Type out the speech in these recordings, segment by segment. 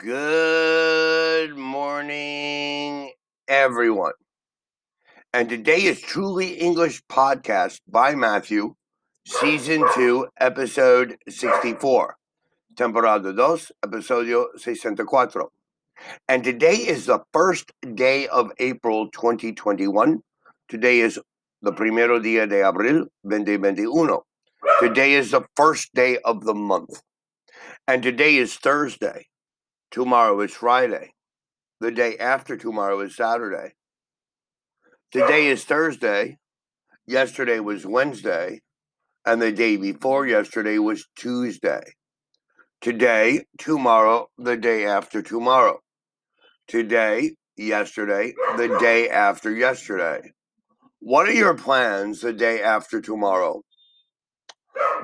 Good morning, everyone. And today is Truly English Podcast by Matthew, Season 2, Episode 64. Temporada 2, Episodio 64. And today is the first day of April 2021. Today is the primero día de abril 2021. Today is the first day of the month. And today is Thursday. Tomorrow is Friday. The day after tomorrow is Saturday. Today is Thursday. Yesterday was Wednesday. And the day before yesterday was Tuesday. Today, tomorrow, the day after tomorrow. Today, yesterday, the day after yesterday. What are your plans the day after tomorrow?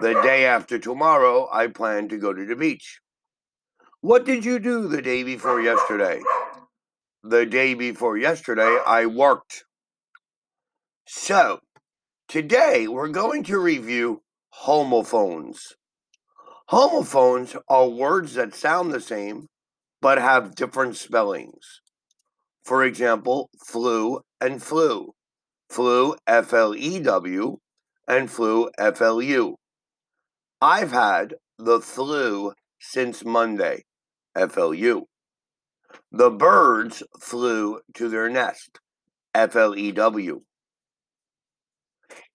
The day after tomorrow, I plan to go to the beach. What did you do the day before yesterday? The day before yesterday, I worked. So, today we're going to review homophones. Homophones are words that sound the same but have different spellings. For example, flew and flu. Flew, F L E W, and flu, F L U. I've had the flu since Monday. FLU. The birds flew to their nest, FLEW.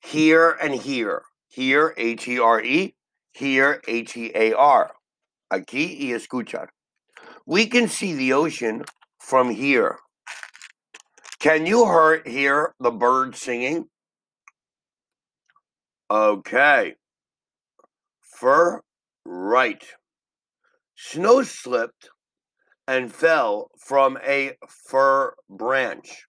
Here and hear, here, H E R E, hear, H E A R. Aquí y escuchar. We can see the ocean from here. Can you hear the birds singing? Okay. Fur right. Snow slipped and fell from a fir branch.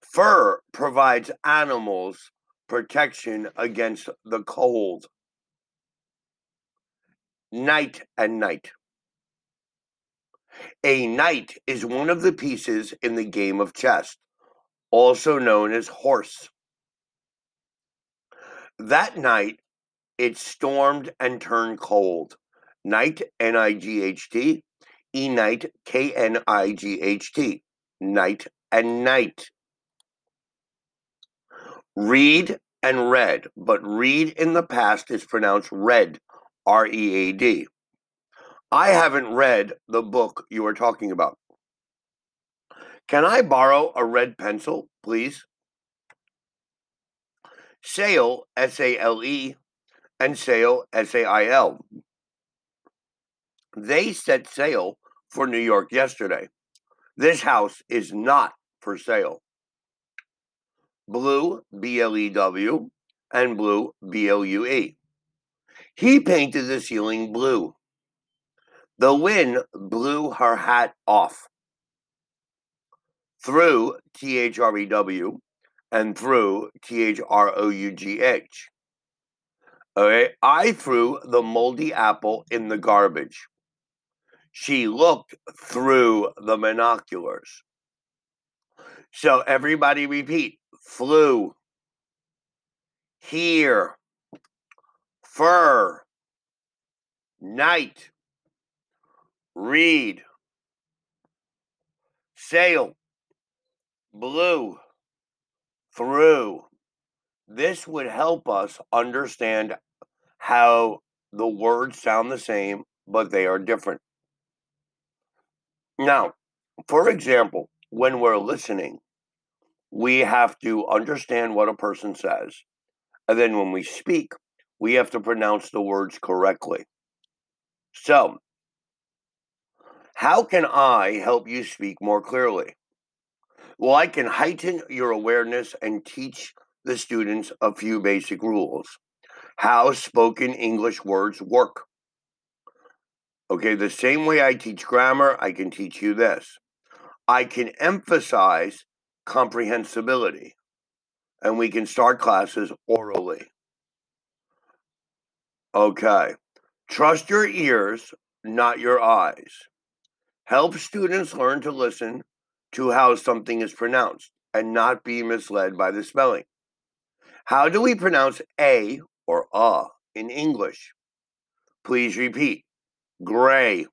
Fur provides animals protection against the cold. Night and night. A knight is one of the pieces in the game of chess, also known as horse. That night, it stormed and turned cold. Night, N I G H T, E Knight, K N I G H T, night and night. Read and read, but read in the past is pronounced red, R E A D. I haven't read the book you are talking about. Can I borrow a red pencil, please? Sale, S A L E, and sail, S A I L. They set sail for New York yesterday. This house is not for sale. Blew, B L E W, and blue, B L U E. He painted the ceiling blue. The wind blew her hat off. Threw T H R E W and through T H R O U G H. Okay, I threw the moldy apple in the garbage. She looked through the binoculars. So everybody repeat flew, here, fur, night, read, sail, blue, through. This would help us understand how the words sound the same, but they are different. Now, for example, when we're listening, we have to understand what a person says. And then when we speak, we have to pronounce the words correctly. So, how can I help you speak more clearly? Well, I can heighten your awareness and teach the students a few basic rules. How spoken English words work. Okay, the same way I teach grammar, I can teach you this. I can emphasize comprehensibility, and we can start classes orally. Okay, trust your ears, not your eyes. Help students learn to listen to how something is pronounced and not be misled by the spelling. How do we pronounce a or a in English? Please repeat gray,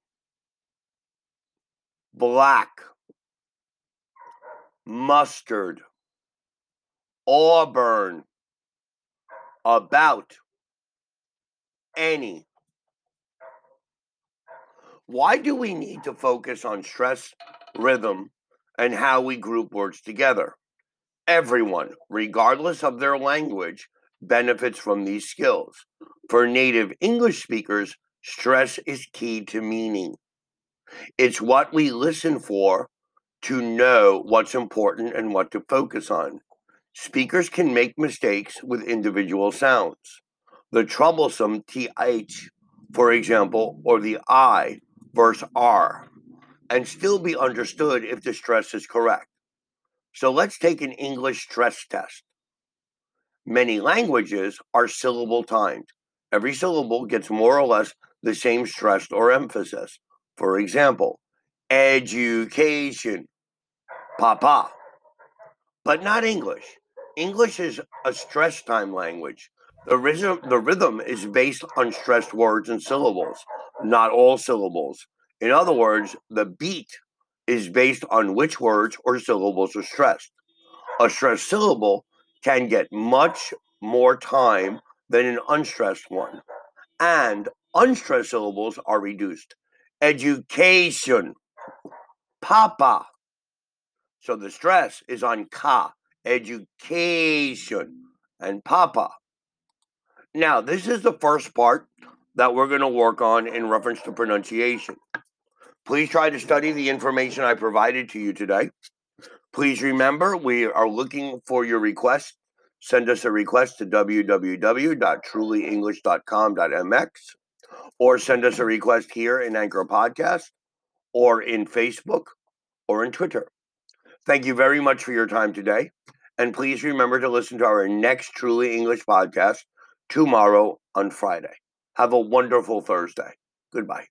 black, mustard, auburn, about, any. Why do we need to focus on stress, rhythm, and how we group words together? Everyone, regardless of their language, benefits from these skills. For native English speakers, stress is key to meaning. It's what we listen for to know what's important and what to focus on. Speakers can make mistakes with individual sounds. The troublesome TH, for example, or the I versus R, and still be understood if the stress is correct. So let's take an English stress test. Many languages are syllable timed. Every syllable gets more or less the same stress or emphasis. For example, education, papa, but not English. English is a stress time language. The rhythm, the rhythm is based on stressed words and syllables, not all syllables. In other words, the beat is based on which words or syllables are stressed. A stressed syllable can get much more time than an unstressed one, and unstressed syllables are reduced. Education, papa. So the stress is on ka, education, and papa. Now, this is the first part that we're going to work on in reference to pronunciation. Please try to study the information I provided to you today. Please remember, we are looking for your request. Send us a request to www.trulyenglish.com.mx or send us a request here in Anchor Podcast or in Facebook or in Twitter. Thank you very much for your time today. And please remember to listen to our next Truly English podcast tomorrow on Friday. Have a wonderful Thursday. Goodbye.